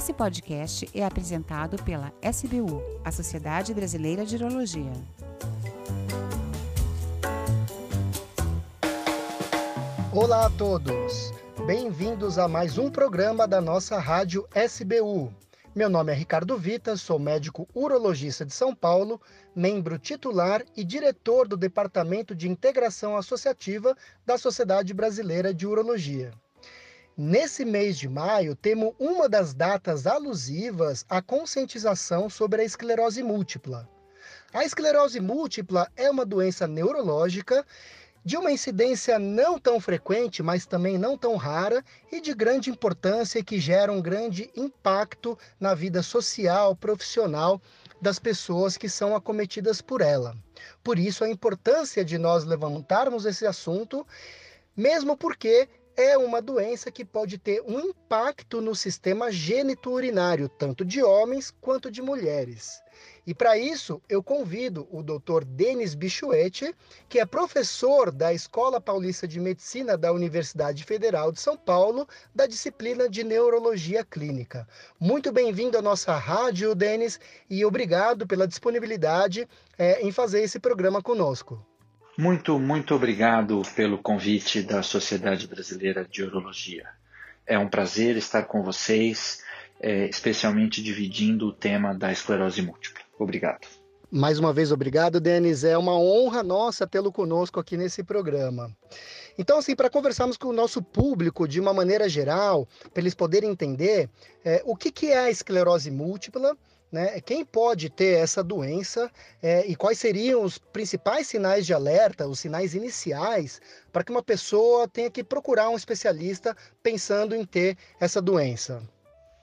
Esse podcast é apresentado pela SBU, a Sociedade Brasileira de Urologia. Olá a todos! Bem-vindos a mais um programa da nossa rádio SBU. Meu nome é Ricardo Vita, sou médico urologista de São Paulo, membro titular e diretor do Departamento de Integração Associativa da Sociedade Brasileira de Urologia. Nesse mês de maio, temos uma das datas alusivas à conscientização sobre a esclerose múltipla. A esclerose múltipla é uma doença neurológica de uma incidência não tão frequente, mas também não tão rara e de grande importância que gera um grande impacto na vida social, profissional das pessoas que são acometidas por ela. Por isso, a importância de nós levantarmos esse assunto, mesmo porque é uma doença que pode ter um impacto no sistema gênito-urinário, tanto de homens quanto de mulheres. E para isso, eu convido o Dr. Denis Bichuete, que é professor da Escola Paulista de Medicina da Universidade Federal de São Paulo, da disciplina de Neurologia Clínica. Muito bem-vindo à nossa rádio, Denis, e obrigado pela disponibilidade é, em fazer esse programa conosco. Muito, muito obrigado pelo convite da Sociedade Brasileira de Urologia. É um prazer estar com vocês, é, especialmente dividindo o tema da esclerose múltipla. Obrigado. Mais uma vez, obrigado, Denis. É uma honra nossa tê-lo conosco aqui nesse programa. Então, assim, para conversarmos com o nosso público de uma maneira geral, para eles poderem entender é, o que, que é a esclerose múltipla, né? Quem pode ter essa doença é, e quais seriam os principais sinais de alerta, os sinais iniciais, para que uma pessoa tenha que procurar um especialista pensando em ter essa doença?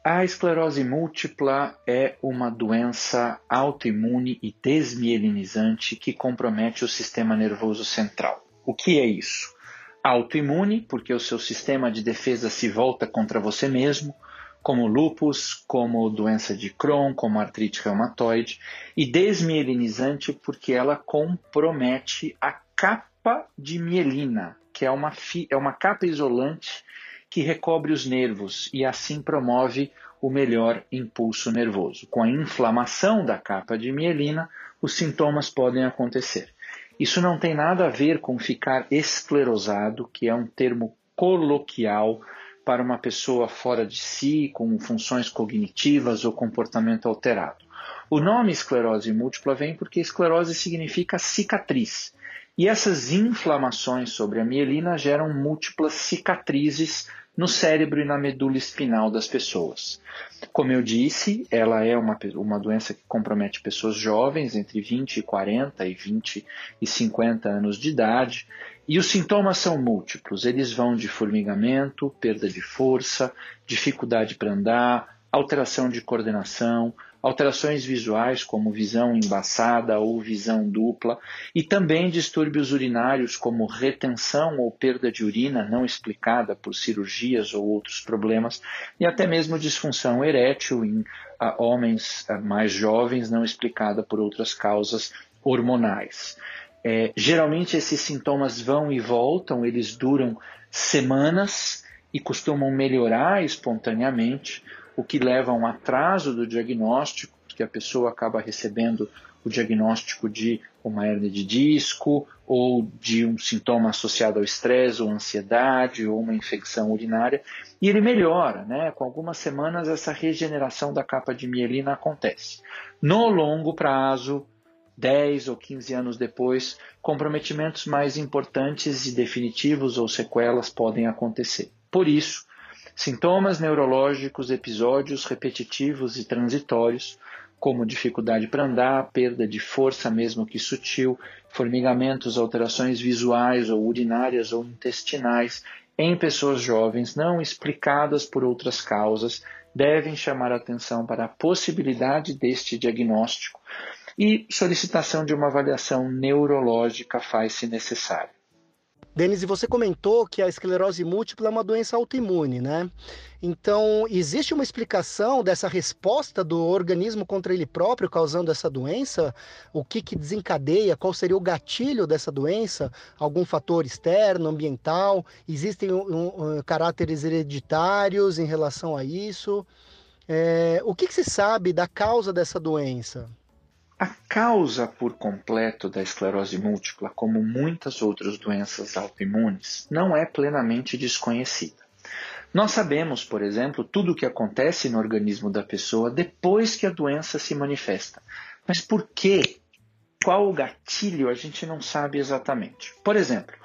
A esclerose múltipla é uma doença autoimune e desmielinizante que compromete o sistema nervoso central. O que é isso? Autoimune, porque o seu sistema de defesa se volta contra você mesmo como lupus, como doença de Crohn, como artrite reumatoide, e desmielinizante porque ela compromete a capa de mielina, que é uma, é uma capa isolante que recobre os nervos e assim promove o melhor impulso nervoso. Com a inflamação da capa de mielina, os sintomas podem acontecer. Isso não tem nada a ver com ficar esclerosado, que é um termo coloquial para uma pessoa fora de si, com funções cognitivas ou comportamento alterado. O nome esclerose múltipla vem porque esclerose significa cicatriz. E essas inflamações sobre a mielina geram múltiplas cicatrizes no cérebro e na medula espinal das pessoas. Como eu disse, ela é uma, uma doença que compromete pessoas jovens, entre 20 e 40 e 20 e 50 anos de idade, e os sintomas são múltiplos. Eles vão de formigamento, perda de força, dificuldade para andar, alteração de coordenação, alterações visuais como visão embaçada ou visão dupla, e também distúrbios urinários como retenção ou perda de urina não explicada por cirurgias ou outros problemas, e até mesmo disfunção erétil em a, homens a, mais jovens não explicada por outras causas hormonais. É, geralmente esses sintomas vão e voltam, eles duram semanas e costumam melhorar espontaneamente o que leva a um atraso do diagnóstico, porque a pessoa acaba recebendo o diagnóstico de uma hernia de disco ou de um sintoma associado ao estresse ou ansiedade ou uma infecção urinária e ele melhora, né? Com algumas semanas essa regeneração da capa de mielina acontece. No longo prazo, 10 ou 15 anos depois, comprometimentos mais importantes e definitivos ou sequelas podem acontecer. Por isso, Sintomas neurológicos, episódios repetitivos e transitórios, como dificuldade para andar, perda de força, mesmo que sutil, formigamentos, alterações visuais ou urinárias ou intestinais em pessoas jovens não explicadas por outras causas, devem chamar atenção para a possibilidade deste diagnóstico e solicitação de uma avaliação neurológica faz-se necessária. Denise, você comentou que a esclerose múltipla é uma doença autoimune, né? Então, existe uma explicação dessa resposta do organismo contra ele próprio causando essa doença? O que, que desencadeia? Qual seria o gatilho dessa doença? Algum fator externo, ambiental? Existem um, um, caráteres hereditários em relação a isso? É, o que, que se sabe da causa dessa doença? A causa por completo da esclerose múltipla, como muitas outras doenças autoimunes, não é plenamente desconhecida. Nós sabemos, por exemplo, tudo o que acontece no organismo da pessoa depois que a doença se manifesta. Mas por quê? Qual o gatilho? A gente não sabe exatamente. Por exemplo,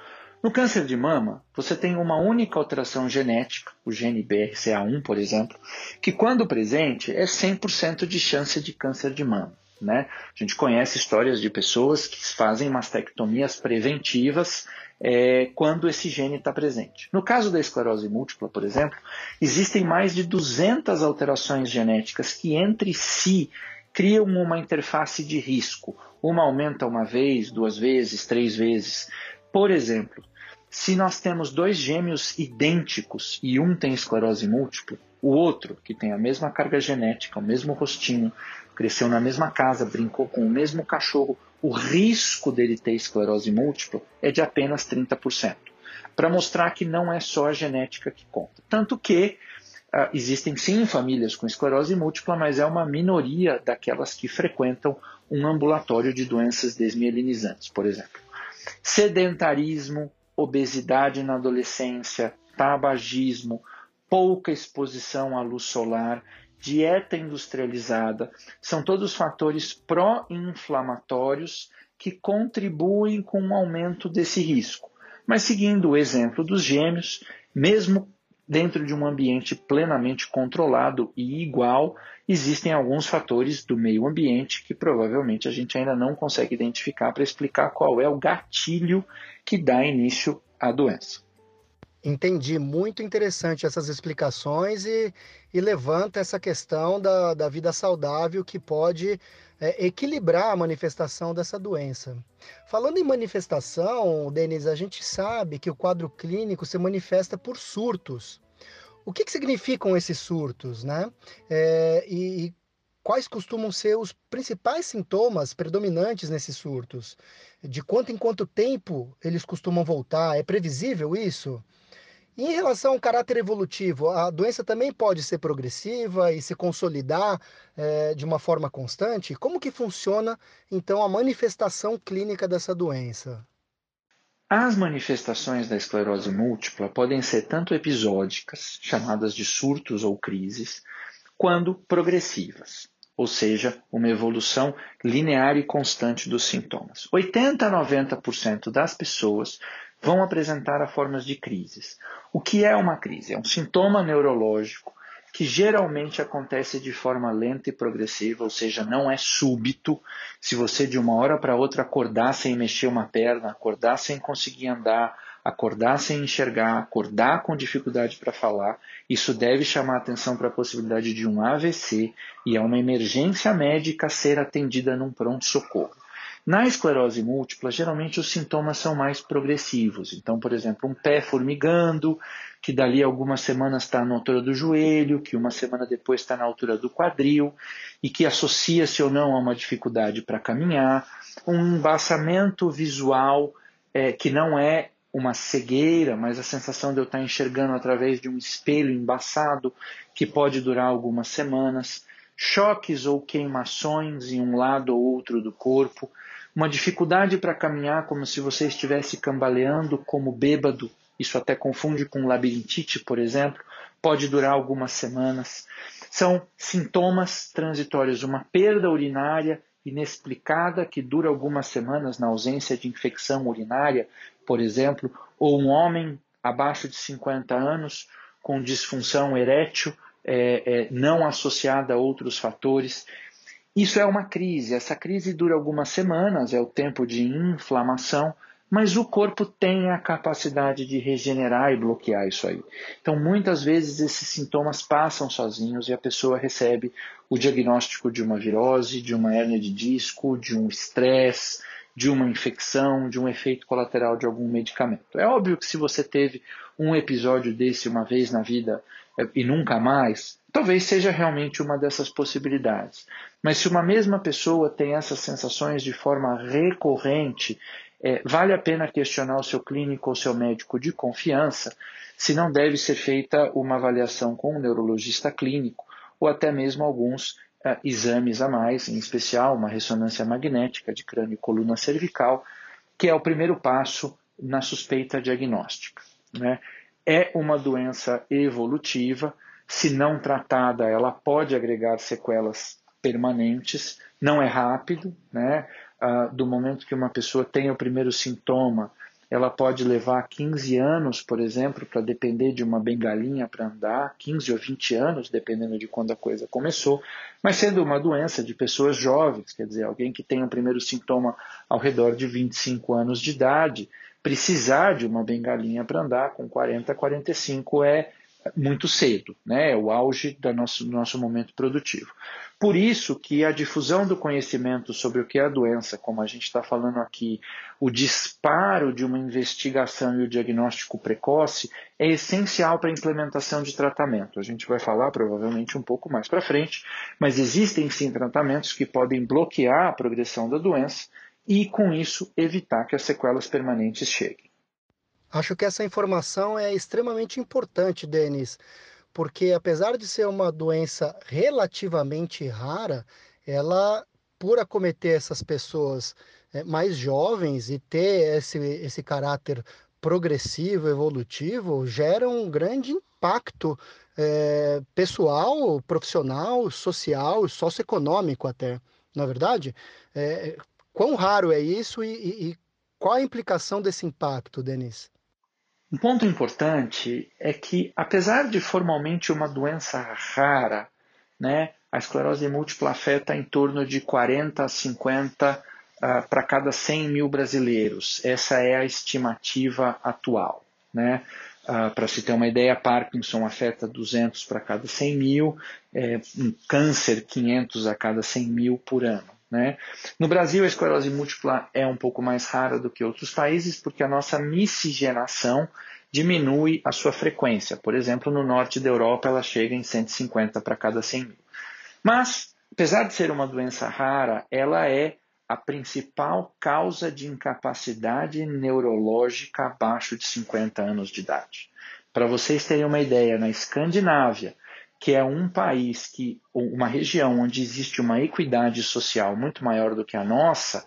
no câncer de mama, você tem uma única alteração genética, o gene BRCA1, por exemplo, que quando presente é 100% de chance de câncer de mama. Né? A gente conhece histórias de pessoas que fazem mastectomias preventivas é, quando esse gene está presente. No caso da esclerose múltipla, por exemplo, existem mais de 200 alterações genéticas que entre si criam uma interface de risco. Uma aumenta uma vez, duas vezes, três vezes. Por exemplo, se nós temos dois gêmeos idênticos e um tem esclerose múltipla, o outro, que tem a mesma carga genética, o mesmo rostinho, cresceu na mesma casa, brincou com o mesmo cachorro, o risco dele ter esclerose múltipla é de apenas 30%. Para mostrar que não é só a genética que conta. Tanto que uh, existem sim famílias com esclerose múltipla, mas é uma minoria daquelas que frequentam um ambulatório de doenças desmielinizantes, por exemplo. Sedentarismo, obesidade na adolescência, tabagismo, pouca exposição à luz solar, dieta industrializada, são todos fatores pró-inflamatórios que contribuem com o aumento desse risco. Mas seguindo o exemplo dos gêmeos, mesmo dentro de um ambiente plenamente controlado e igual, existem alguns fatores do meio ambiente que provavelmente a gente ainda não consegue identificar para explicar qual é o gatilho que dá início à doença. Entendi, muito interessante essas explicações e, e levanta essa questão da, da vida saudável que pode é, equilibrar a manifestação dessa doença. Falando em manifestação, Denis, a gente sabe que o quadro clínico se manifesta por surtos. O que, que significam esses surtos, né? É, e, e quais costumam ser os principais sintomas predominantes nesses surtos? De quanto em quanto tempo eles costumam voltar? É previsível isso? E em relação ao caráter evolutivo, a doença também pode ser progressiva e se consolidar é, de uma forma constante? Como que funciona, então, a manifestação clínica dessa doença? As manifestações da esclerose múltipla podem ser tanto episódicas, chamadas de surtos ou crises, quando progressivas, ou seja, uma evolução linear e constante dos sintomas. 80 a 90% das pessoas vão apresentar formas de crises. O que é uma crise? É um sintoma neurológico que geralmente acontece de forma lenta e progressiva, ou seja, não é súbito. Se você de uma hora para outra acordar sem mexer uma perna, acordar sem conseguir andar, acordar sem enxergar, acordar com dificuldade para falar, isso deve chamar atenção para a possibilidade de um AVC e é uma emergência médica ser atendida num pronto-socorro. Na esclerose múltipla, geralmente os sintomas são mais progressivos. Então, por exemplo, um pé formigando, que dali algumas semanas está na altura do joelho, que uma semana depois está na altura do quadril, e que associa-se ou não a uma dificuldade para caminhar, um embaçamento visual é, que não é uma cegueira, mas a sensação de eu estar enxergando através de um espelho embaçado, que pode durar algumas semanas, choques ou queimações em um lado ou outro do corpo, uma dificuldade para caminhar como se você estivesse cambaleando como bêbado, isso até confunde com labirintite, por exemplo, pode durar algumas semanas. São sintomas transitórios, uma perda urinária inexplicada que dura algumas semanas na ausência de infecção urinária, por exemplo, ou um homem abaixo de 50 anos com disfunção erétil é, é, não associada a outros fatores. Isso é uma crise. Essa crise dura algumas semanas, é o tempo de inflamação, mas o corpo tem a capacidade de regenerar e bloquear isso aí. Então, muitas vezes esses sintomas passam sozinhos e a pessoa recebe o diagnóstico de uma virose, de uma hérnia de disco, de um estresse, de uma infecção, de um efeito colateral de algum medicamento. É óbvio que se você teve um episódio desse uma vez na vida e nunca mais, talvez seja realmente uma dessas possibilidades. Mas se uma mesma pessoa tem essas sensações de forma recorrente, é, vale a pena questionar o seu clínico ou seu médico de confiança se não deve ser feita uma avaliação com um neurologista clínico ou até mesmo alguns uh, exames a mais, em especial uma ressonância magnética de crânio e coluna cervical, que é o primeiro passo na suspeita diagnóstica. Né? É uma doença evolutiva, se não tratada, ela pode agregar sequelas permanentes, não é rápido, né? Ah, do momento que uma pessoa tem o primeiro sintoma, ela pode levar 15 anos, por exemplo, para depender de uma bengalinha para andar, 15 ou 20 anos, dependendo de quando a coisa começou, mas sendo uma doença de pessoas jovens, quer dizer, alguém que tem o primeiro sintoma ao redor de 25 anos de idade, precisar de uma bengalinha para andar com 40, 45 é muito cedo, né? é o auge do nosso, do nosso momento produtivo. Por isso que a difusão do conhecimento sobre o que é a doença, como a gente está falando aqui, o disparo de uma investigação e o diagnóstico precoce é essencial para a implementação de tratamento. A gente vai falar provavelmente um pouco mais para frente, mas existem sim tratamentos que podem bloquear a progressão da doença e, com isso, evitar que as sequelas permanentes cheguem. Acho que essa informação é extremamente importante, Denis, porque apesar de ser uma doença relativamente rara, ela, por acometer essas pessoas é, mais jovens e ter esse, esse caráter progressivo, evolutivo, gera um grande impacto é, pessoal, profissional, social, socioeconômico até, na é verdade? É, quão raro é isso e, e, e qual a implicação desse impacto, Denis? Um ponto importante é que, apesar de formalmente uma doença rara, né, a esclerose múltipla afeta em torno de 40 a 50 uh, para cada 100 mil brasileiros. Essa é a estimativa atual. Né? Uh, para se ter uma ideia, Parkinson afeta 200 para cada 100 mil, é, um câncer 500 a cada 100 mil por ano. Né? No Brasil, a esclerose múltipla é um pouco mais rara do que outros países, porque a nossa miscigenação diminui a sua frequência. Por exemplo, no norte da Europa, ela chega em 150 para cada 100 mil. Mas, apesar de ser uma doença rara, ela é a principal causa de incapacidade neurológica abaixo de 50 anos de idade. Para vocês terem uma ideia, na Escandinávia, que é um país que uma região onde existe uma equidade social muito maior do que a nossa,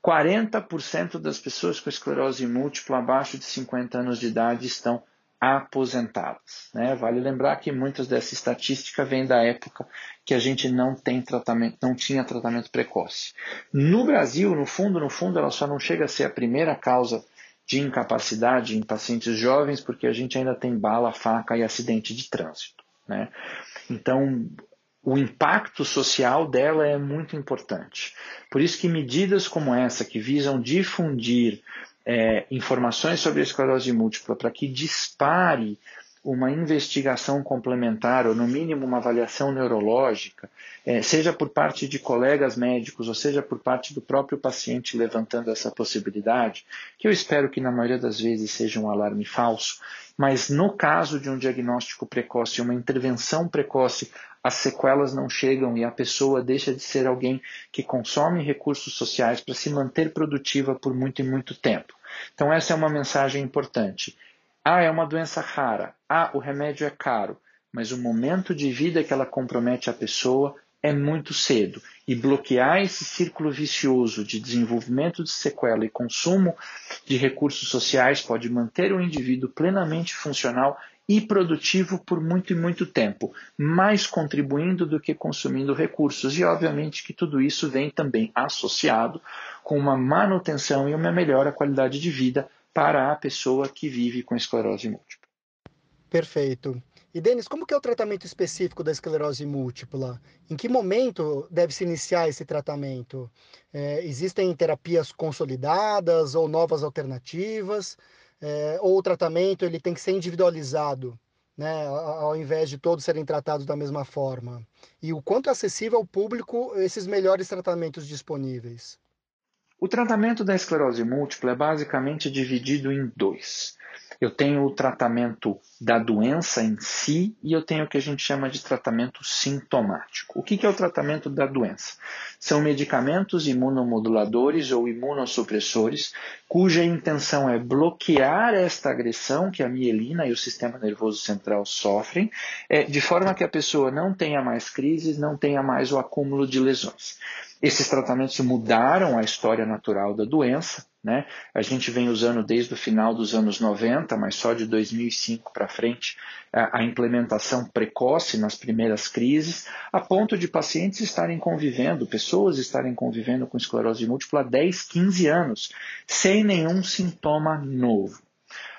40% das pessoas com esclerose múltipla abaixo de 50 anos de idade estão aposentadas. Né? Vale lembrar que muitas dessa estatística vem da época que a gente não tem tratamento, não tinha tratamento precoce. No Brasil, no fundo, no fundo, ela só não chega a ser a primeira causa de incapacidade em pacientes jovens, porque a gente ainda tem bala, faca e acidente de trânsito. Né? Então, o impacto social dela é muito importante. Por isso que medidas como essa, que visam difundir é, informações sobre a esclerose múltipla para que dispare uma investigação complementar, ou no mínimo uma avaliação neurológica, é, seja por parte de colegas médicos, ou seja por parte do próprio paciente levantando essa possibilidade, que eu espero que na maioria das vezes seja um alarme falso, mas no caso de um diagnóstico precoce, uma intervenção precoce, as sequelas não chegam e a pessoa deixa de ser alguém que consome recursos sociais para se manter produtiva por muito e muito tempo. Então, essa é uma mensagem importante. Ah, é uma doença rara. Ah, o remédio é caro. Mas o momento de vida que ela compromete a pessoa é muito cedo. E bloquear esse círculo vicioso de desenvolvimento de sequela e consumo de recursos sociais pode manter o indivíduo plenamente funcional e produtivo por muito e muito tempo, mais contribuindo do que consumindo recursos. E obviamente que tudo isso vem também associado com uma manutenção e uma melhora qualidade de vida para a pessoa que vive com esclerose múltipla. Perfeito. E Denis, como que é o tratamento específico da esclerose múltipla? Em que momento deve se iniciar esse tratamento? É, existem terapias consolidadas ou novas alternativas? É, ou o tratamento ele tem que ser individualizado, né, ao invés de todos serem tratados da mesma forma? E o quanto é acessível ao público esses melhores tratamentos disponíveis? O tratamento da esclerose múltipla é basicamente dividido em dois. Eu tenho o tratamento da doença em si e eu tenho o que a gente chama de tratamento sintomático. O que é o tratamento da doença? São medicamentos imunomoduladores ou imunossupressores cuja intenção é bloquear esta agressão que a mielina e o sistema nervoso central sofrem, é, de forma que a pessoa não tenha mais crises, não tenha mais o acúmulo de lesões. Esses tratamentos mudaram a história natural da doença. Né? A gente vem usando desde o final dos anos 90, mas só de 2005 para frente, a, implementação precoce nas primeiras crises, a ponto de pacientes estarem convivendo, pessoas estarem convivendo com esclerose múltipla há 10, 15 anos, sem nenhum sintoma novo.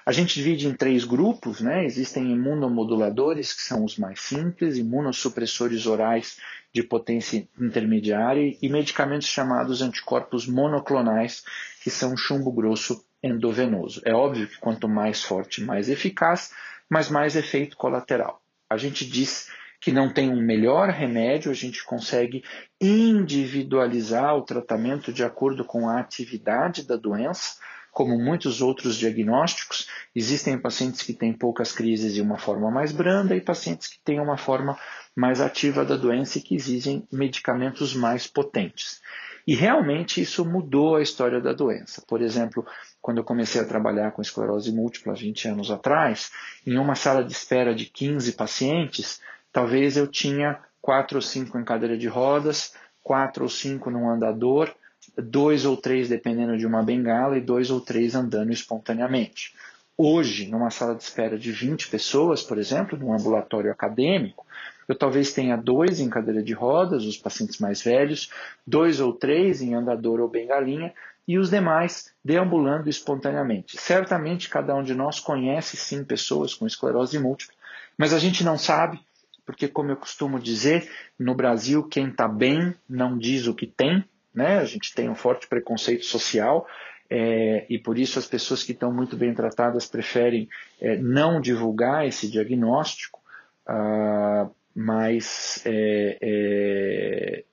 A gente divide em três grupos, né? Existem imunomoduladores, que são os mais simples, imunossupressores orais de potência intermediária e medicamentos chamados anticorpos monoclonais, que são chumbo grosso endovenoso. É óbvio que quanto mais forte, mais eficaz, mas mais efeito colateral. A gente diz que não tem um melhor remédio, a gente consegue individualizar o tratamento de acordo com a atividade da doença, como muitos outros diagnósticos, existem pacientes que têm poucas crises e uma forma mais branda e pacientes que têm uma forma mais ativa da doença e que exigem medicamentos mais potentes. E realmente isso mudou a história da doença. Por exemplo, quando eu comecei a trabalhar com esclerose múltipla 20 anos atrás, em uma sala de espera de 15 pacientes, talvez eu tinha 4 ou 5 em cadeira de rodas, 4 ou 5 num andador, dois ou três dependendo de uma bengala e dois ou três andando espontaneamente. Hoje, numa sala de espera de 20 pessoas, por exemplo, num ambulatório acadêmico, eu talvez tenha dois em cadeira de rodas, os pacientes mais velhos, dois ou três em andador ou bengalinha, e os demais deambulando espontaneamente. Certamente cada um de nós conhece sim pessoas com esclerose múltipla, mas a gente não sabe, porque, como eu costumo dizer, no Brasil, quem está bem não diz o que tem, né? A gente tem um forte preconceito social é, e por isso as pessoas que estão muito bem tratadas preferem é, não divulgar esse diagnóstico, ah, mas é, é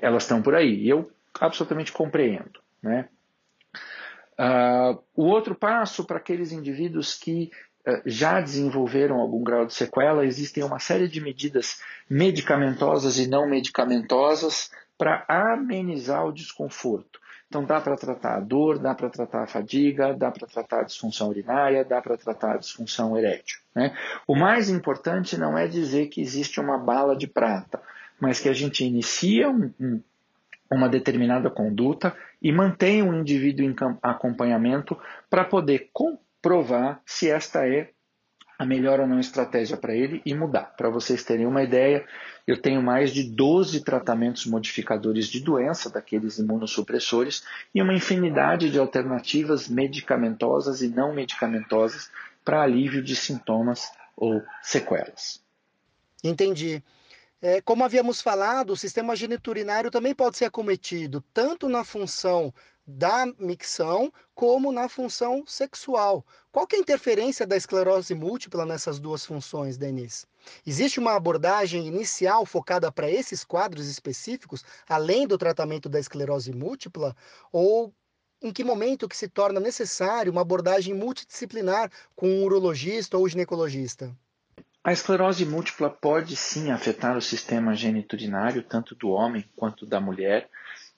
elas estão por aí. E eu absolutamente compreendo. Né? Ah, o outro passo para aqueles indivíduos que ah, já desenvolveram algum grau de sequela, existem uma série de medidas medicamentosas e não medicamentosas para amenizar o desconforto. Então dá para tratar a dor, dá para tratar a fadiga, dá para tratar a disfunção urinária, dá para tratar a disfunção erétil. Né? O mais importante não é dizer que existe uma bala de prata, mas que a gente inicia um, um, uma determinada conduta e mantém o indivíduo em acompanhamento para poder comprovar se esta é a melhor ou não estratégia para ele e mudar. Para vocês terem uma ideia, eu tenho mais de 12 tratamentos modificadores de doença, daqueles imunossupressores, e uma infinidade de alternativas medicamentosas e não medicamentosas para alívio de sintomas ou sequelas. Entendi. É, como havíamos falado, o sistema geniturinário também pode ser acometido tanto na função da micção como na função sexual. Qual é a interferência da esclerose múltipla nessas duas funções, Denise? Existe uma abordagem inicial focada para esses quadros específicos, além do tratamento da esclerose múltipla, ou em que momento que se torna necessário uma abordagem multidisciplinar com um urologista ou ginecologista? A esclerose múltipla pode sim afetar o sistema geniturinário, tanto do homem quanto da mulher,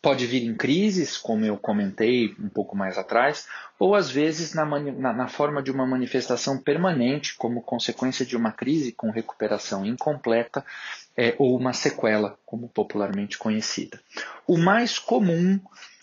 pode vir em crises, como eu comentei um pouco mais atrás, ou às vezes na, na, na, forma de uma manifestação permanente, como consequência de uma crise com recuperação incompleta, é, ou uma sequela, como popularmente conhecida. O mais comum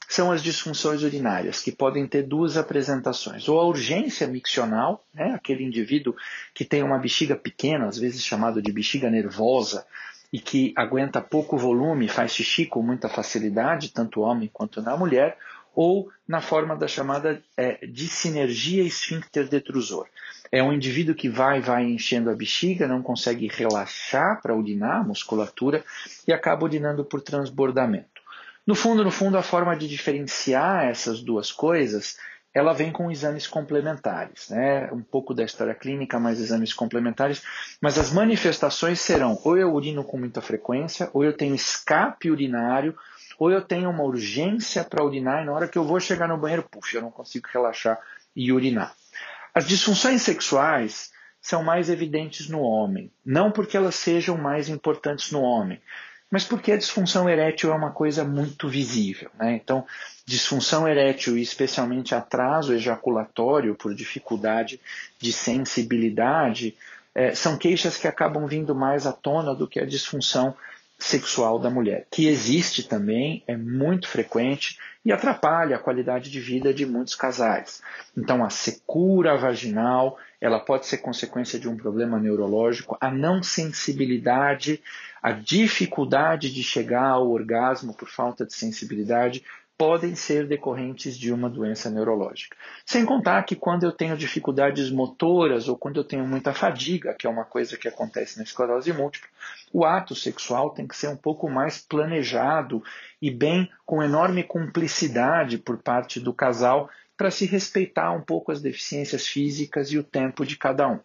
são as disfunções urinárias, que podem ter duas apresentações. Ou a urgência miccional, né, aquele indivíduo que tem uma bexiga pequena, às vezes chamado de bexiga nervosa, e que aguenta pouco volume, faz xixi com muita facilidade, tanto homem quanto na mulher, ou na forma da chamada é, dissinergia esfíncter detrusor. É um indivíduo que vai vai enchendo a bexiga, não consegue relaxar para urinar a musculatura e acaba urinando por transbordamento. No fundo, no fundo, a forma de diferenciar essas duas coisas ela vem com exames complementares, né? um pouco da história clínica, mais exames complementares, mas as manifestações serão ou eu urino com muita frequência, ou eu tenho escape urinário, ou eu tenho uma urgência para urinar e na hora que eu vou chegar no banheiro, puxa, eu não consigo relaxar e urinar. As disfunções sexuais são mais evidentes no homem, não porque elas sejam mais importantes no homem, mas porque a disfunção erétil é uma coisa muito visível. Né? Então, disfunção erétil e especialmente atraso ejaculatório por dificuldade de sensibilidade é, são queixas que acabam vindo mais à tona do que a disfunção sexual da mulher, que existe também, é muito frequente e atrapalha a qualidade de vida de muitos casais. Então, a secura vaginal, ela pode ser consequência de um problema neurológico, a não sensibilidade, a dificuldade de chegar ao orgasmo por falta de sensibilidade podem ser decorrentes de uma doença neurológica. Sem contar que quando eu tenho dificuldades motoras ou quando eu tenho muita fadiga, que é uma coisa que acontece na esclerose múltipla, o ato sexual tem que ser um pouco mais planejado e bem com enorme cumplicidade por parte do casal para se respeitar um pouco as deficiências físicas e o tempo de cada um.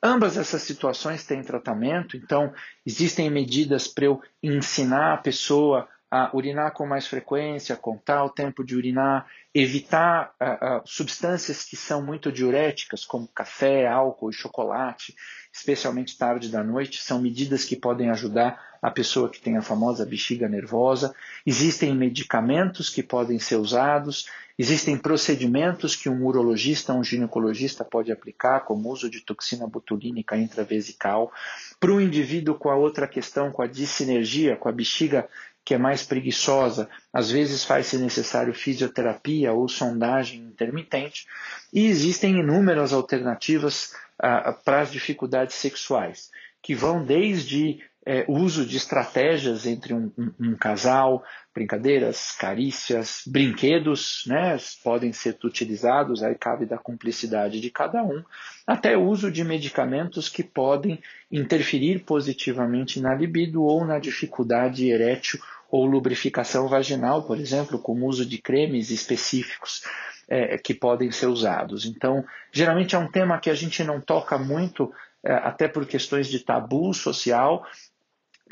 Ambas essas situações têm tratamento, então existem medidas para eu ensinar a pessoa a urinar com mais frequência, contar o tempo de urinar, evitar uh, uh, substâncias que são muito diuréticas, como café, álcool e chocolate, especialmente tarde da noite, são medidas que podem ajudar a pessoa que tem a famosa bexiga nervosa. Existem medicamentos que podem ser usados, existem procedimentos que um urologista, um ginecologista pode aplicar, como uso de toxina botulínica intravesical. Para o indivíduo com a outra questão, com a dissinergia, com a bexiga que é mais preguiçosa, às vezes faz-se necessário fisioterapia ou sondagem intermitente, e existem inúmeras alternativas ah, para as dificuldades sexuais, que vão desde é, uso de estratégias entre um, um, um, casal, brincadeiras, carícias, brinquedos, né, podem ser utilizados, aí cabe da cumplicidade de cada um, até uso de medicamentos que podem interferir positivamente na libido ou na dificuldade erétil ou lubrificação vaginal, por exemplo, com o uso de cremes específicos é, que podem ser usados. Então, geralmente é um tema que a gente não toca muito, é, até por questões de tabu social,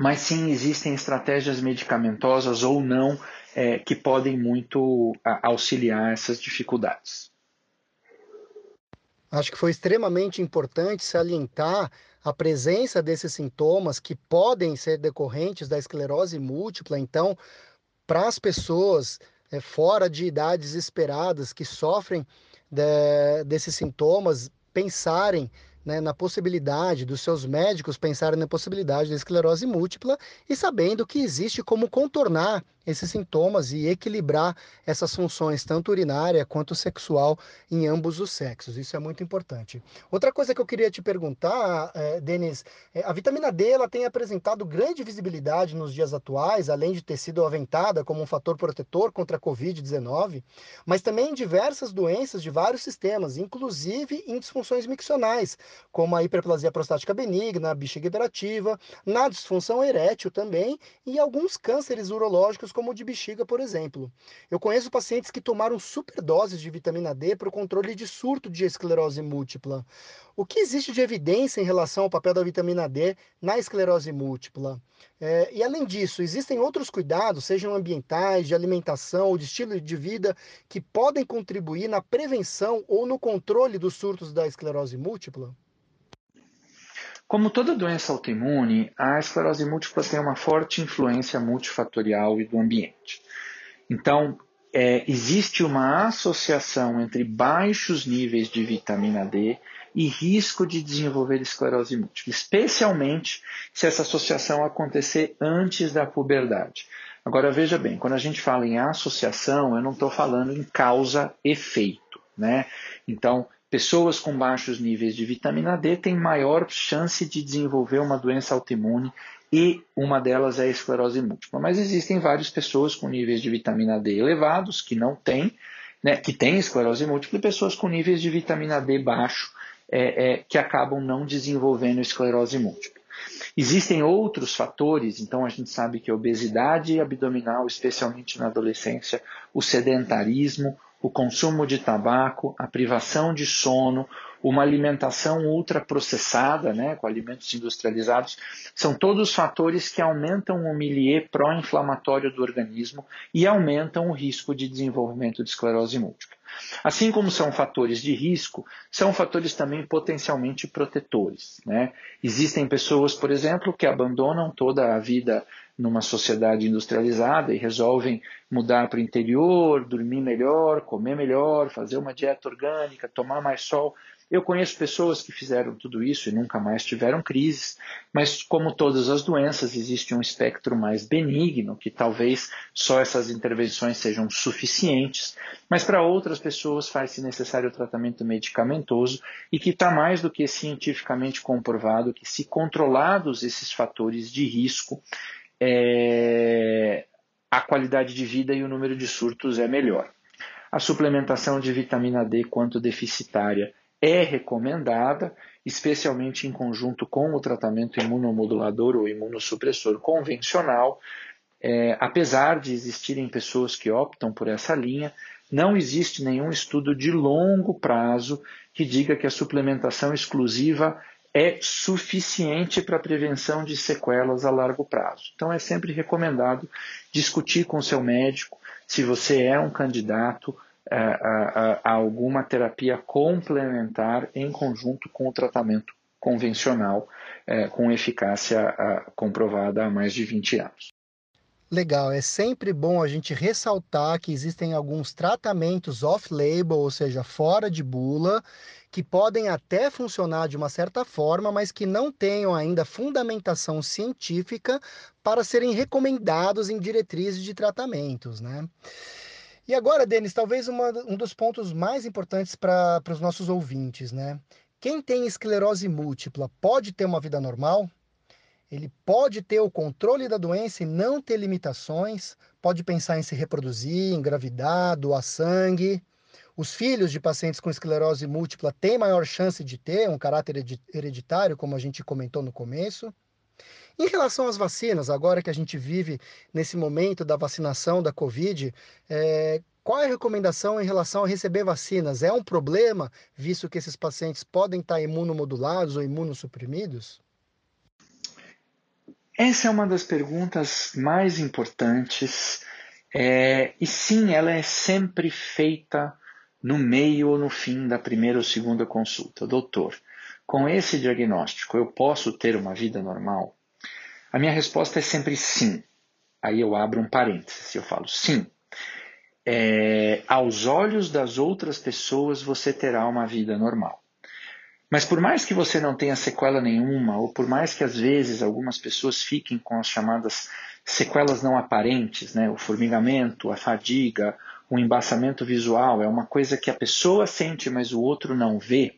mas sim existem estratégias medicamentosas ou não é, que podem muito auxiliar essas dificuldades. Acho que foi extremamente importante salientar a presença desses sintomas que podem ser decorrentes da esclerose múltipla. Então, para as pessoas é, fora de idades esperadas que sofrem de, desses sintomas, pensarem né, na possibilidade dos seus médicos pensarem na possibilidade da esclerose múltipla e sabendo que existe como contornar esses sintomas e equilibrar essas funções, tanto urinária quanto sexual, em ambos os sexos. Isso é muito importante. Outra coisa que eu queria te perguntar, é, Denis, é, a vitamina D ela tem apresentado grande visibilidade nos dias atuais, além de ter sido aventada como um fator protetor contra a Covid-19, mas também em diversas doenças de vários sistemas, inclusive em disfunções miccionais, como a hiperplasia prostática benigna, a bexiga hiperativa, na disfunção erétil também e alguns cânceres urológicos como o de bexiga, por exemplo. Eu conheço pacientes que tomaram superdoses de vitamina D para o controle de surto de esclerose múltipla. O que existe de evidência em relação ao papel da vitamina D na esclerose múltipla? É, e além disso, existem outros cuidados, sejam ambientais, de alimentação ou de estilo de vida, que podem contribuir na prevenção ou no controle dos surtos da esclerose múltipla? Como toda doença autoimune, a esclerose múltipla tem uma forte influência multifatorial e do ambiente. Então, é, existe uma associação entre baixos níveis de vitamina D e risco de desenvolver esclerose múltipla, especialmente se essa associação acontecer antes da puberdade. Agora veja bem, quando a gente fala em associação, eu não estou falando em causa-efeito, né? Então, Pessoas com baixos níveis de vitamina D têm maior chance de desenvolver uma doença autoimune e uma delas é a esclerose múltipla. Mas existem várias pessoas com níveis de vitamina D elevados que não têm, né, que têm esclerose múltipla e pessoas com níveis de vitamina D baixo é, é, que acabam não desenvolvendo esclerose múltipla. Existem outros fatores, então a gente sabe que a obesidade abdominal, especialmente na adolescência, o sedentarismo, o consumo de tabaco, a privação de sono, uma alimentação ultraprocessada, né, com alimentos industrializados, são todos fatores que aumentam o milieu pró-inflamatório do organismo e aumentam o risco de desenvolvimento de esclerose múltipla. Assim como são fatores de risco, são fatores também potencialmente protetores. Né? Existem pessoas, por exemplo, que abandonam toda a vida numa sociedade industrializada e resolvem mudar para o interior, dormir melhor, comer melhor, fazer uma dieta orgânica, tomar mais sol. Eu conheço pessoas que fizeram tudo isso e nunca mais tiveram crises, mas como todas as doenças, existe um espectro mais benigno, que talvez só essas intervenções sejam suficientes, mas para outras pessoas faz-se necessário o tratamento medicamentoso e que está mais do que cientificamente comprovado que, se controlados esses fatores de risco, é, a qualidade de vida e o número de surtos é melhor. A suplementação de vitamina D, quanto deficitária, é recomendada, especialmente em conjunto com o tratamento imunomodulador ou imunossupressor convencional. É, apesar de existirem pessoas que optam por essa linha, não existe nenhum estudo de longo prazo que diga que a suplementação exclusiva é suficiente para a prevenção de sequelas a largo prazo. Então é sempre recomendado discutir com seu médico se você é um candidato a, a, a alguma terapia complementar em conjunto com o tratamento convencional é, com eficácia comprovada há mais de 20 anos. Legal, é sempre bom a gente ressaltar que existem alguns tratamentos off-label, ou seja, fora de bula, que podem até funcionar de uma certa forma, mas que não tenham ainda fundamentação científica para serem recomendados em diretrizes de tratamentos, né? E agora, Denis, talvez uma, um dos pontos mais importantes para os nossos ouvintes, né? Quem tem esclerose múltipla pode ter uma vida normal? Ele pode ter o controle da doença e não ter limitações, pode pensar em se reproduzir, engravidar, doar sangue. Os filhos de pacientes com esclerose múltipla têm maior chance de ter um caráter hereditário, como a gente comentou no começo. Em relação às vacinas, agora que a gente vive nesse momento da vacinação da Covid, é, qual é a recomendação em relação a receber vacinas? É um problema, visto que esses pacientes podem estar imunomodulados ou imunossuprimidos? Essa é uma das perguntas mais importantes. É, e sim, ela é sempre feita no meio ou no fim da primeira ou segunda consulta. Doutor, com esse diagnóstico eu posso ter uma vida normal? A minha resposta é sempre sim. Aí eu abro um parênteses, eu falo sim. É, aos olhos das outras pessoas você terá uma vida normal. Mas por mais que você não tenha sequela nenhuma, ou por mais que às vezes algumas pessoas fiquem com as chamadas sequelas não aparentes, né, o formigamento, a fadiga, o embaçamento visual, é uma coisa que a pessoa sente, mas o outro não vê.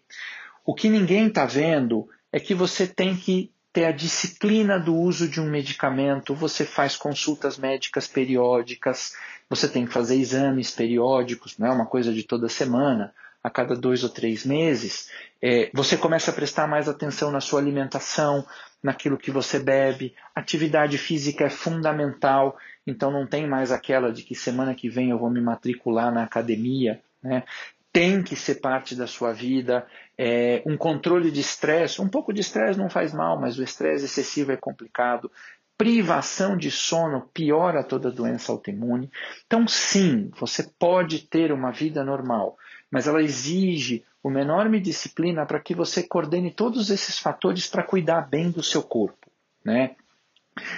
O que ninguém está vendo é que você tem que ter a disciplina do uso de um medicamento, você faz consultas médicas periódicas, você tem que fazer exames periódicos, não é uma coisa de toda semana, a cada dois ou três meses, é, você começa a prestar mais atenção na sua alimentação, naquilo que você bebe. Atividade física é fundamental, então não tem mais aquela de que semana que vem eu vou me matricular na academia. Né? tem que ser parte da sua vida. É, um controle de estresse, um pouco de estresse não faz mal, mas o estresse excessivo é complicado. Privação de sono piora toda doença autoimune. Então, sim, você pode ter uma vida normal, mas ela exige uma enorme disciplina para que você coordene todos esses fatores para cuidar bem do seu corpo. Né?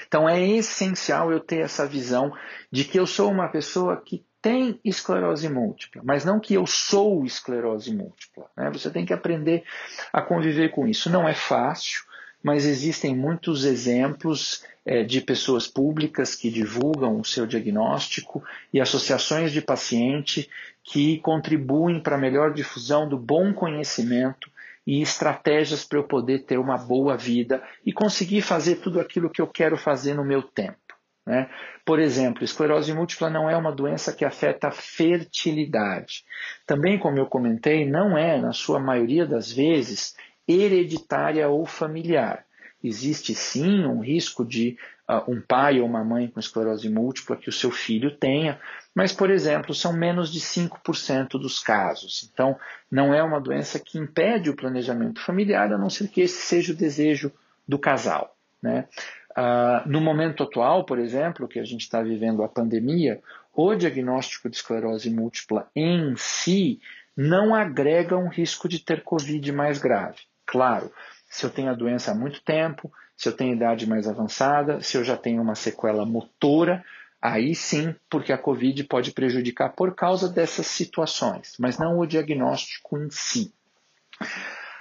Então é essencial eu ter essa visão de que eu sou uma pessoa que tem esclerose múltipla, mas não que eu sou esclerose múltipla. Né? Você tem que aprender a conviver com isso. Não é fácil, mas existem muitos exemplos de pessoas públicas que divulgam o seu diagnóstico e associações de paciente que contribuem para a melhor difusão do bom conhecimento e estratégias para eu poder ter uma boa vida e conseguir fazer tudo aquilo que eu quero fazer no meu tempo. Né? Por exemplo, esclerose múltipla não é uma doença que afeta a fertilidade. Também, como eu comentei, não é, na sua maioria das vezes, hereditária ou familiar. Existe sim um risco de uh, um pai ou uma mãe com esclerose múltipla que o seu filho tenha, mas, por exemplo, são menos de 5% dos casos. Então, não é uma doença que impede o planejamento familiar, a não ser que esse seja o desejo do casal. Né? Uh, no momento atual, por exemplo, que a gente está vivendo a pandemia, o diagnóstico de esclerose múltipla em si não agrega um risco de ter Covid mais grave. Claro, se eu tenho a doença há muito tempo, se eu tenho idade mais avançada, se eu já tenho uma sequela motora, aí sim, porque a Covid pode prejudicar por causa dessas situações, mas não o diagnóstico em si.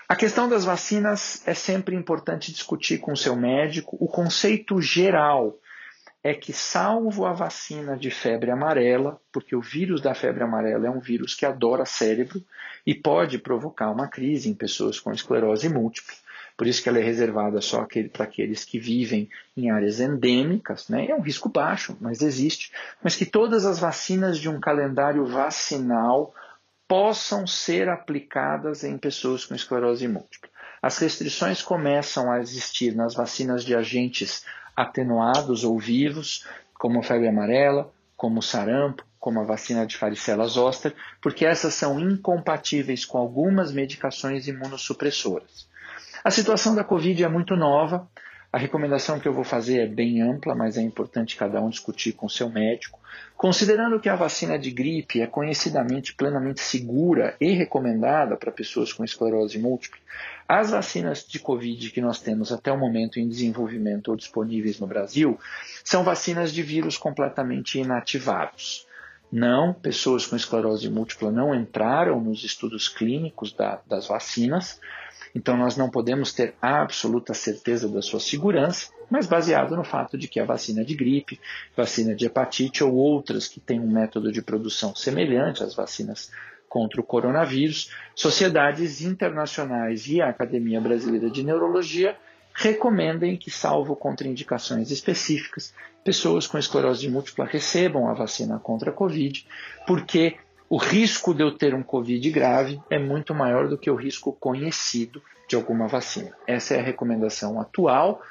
A questão das vacinas é sempre importante discutir com o seu médico. O conceito geral é que, salvo a vacina de febre amarela, porque o vírus da febre amarela é um vírus que adora cérebro e pode provocar uma crise em pessoas com esclerose múltipla, por isso que ela é reservada só para aqueles que vivem em áreas endêmicas, né? é um risco baixo, mas existe, mas que todas as vacinas de um calendário vacinal possam ser aplicadas em pessoas com esclerose múltipla. As restrições começam a existir nas vacinas de agentes atenuados ou vivos, como a febre amarela, como o sarampo, como a vacina de varicela zoster, porque essas são incompatíveis com algumas medicações imunossupressoras. A situação da Covid é muito nova, a recomendação que eu vou fazer é bem ampla, mas é importante cada um discutir com seu médico. Considerando que a vacina de gripe é conhecidamente plenamente segura e recomendada para pessoas com esclerose múltipla, as vacinas de Covid que nós temos até o momento em desenvolvimento ou disponíveis no Brasil são vacinas de vírus completamente inativados. Não, pessoas com esclerose múltipla não entraram nos estudos clínicos da, das vacinas, então nós não podemos ter absoluta certeza da sua segurança, mas baseado no fato de que a vacina de gripe, vacina de hepatite ou outras que têm um método de produção semelhante às vacinas contra o coronavírus, sociedades internacionais e a Academia Brasileira de Neurologia recomendem que, salvo contraindicações específicas, pessoas com esclerose múltipla recebam a vacina contra a Covid, porque o risco de eu ter um Covid grave é muito maior do que o risco conhecido de alguma vacina. Essa é a recomendação atual,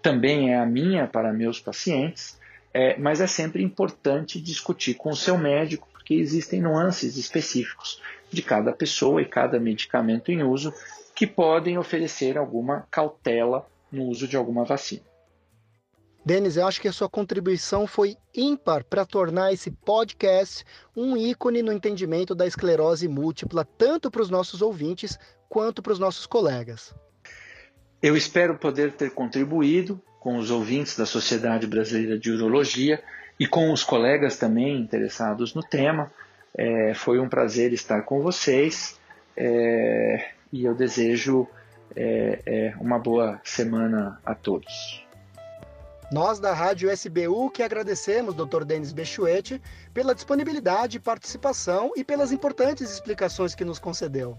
também é a minha para meus pacientes, é, mas é sempre importante discutir com o seu médico, porque existem nuances específicos de cada pessoa e cada medicamento em uso que podem oferecer alguma cautela no uso de alguma vacina. Denis, eu acho que a sua contribuição foi ímpar para tornar esse podcast um ícone no entendimento da esclerose múltipla, tanto para os nossos ouvintes quanto para os nossos colegas. Eu espero poder ter contribuído com os ouvintes da Sociedade Brasileira de Urologia e com os colegas também interessados no tema. É, foi um prazer estar com vocês é, e eu desejo é, é uma boa semana a todos. Nós da Rádio SBU que agradecemos, Dr. Denis Bechuete, pela disponibilidade, participação e pelas importantes explicações que nos concedeu.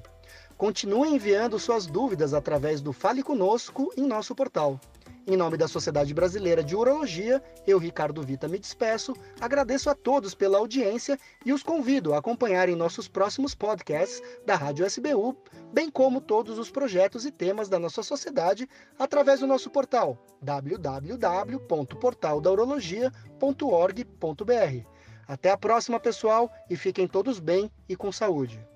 Continue enviando suas dúvidas através do Fale Conosco em nosso portal. Em nome da Sociedade Brasileira de Urologia, eu, Ricardo Vita, me despeço, agradeço a todos pela audiência e os convido a acompanharem nossos próximos podcasts da Rádio SBU, bem como todos os projetos e temas da nossa sociedade através do nosso portal www.portaldaurologia.org.br. Até a próxima, pessoal, e fiquem todos bem e com saúde.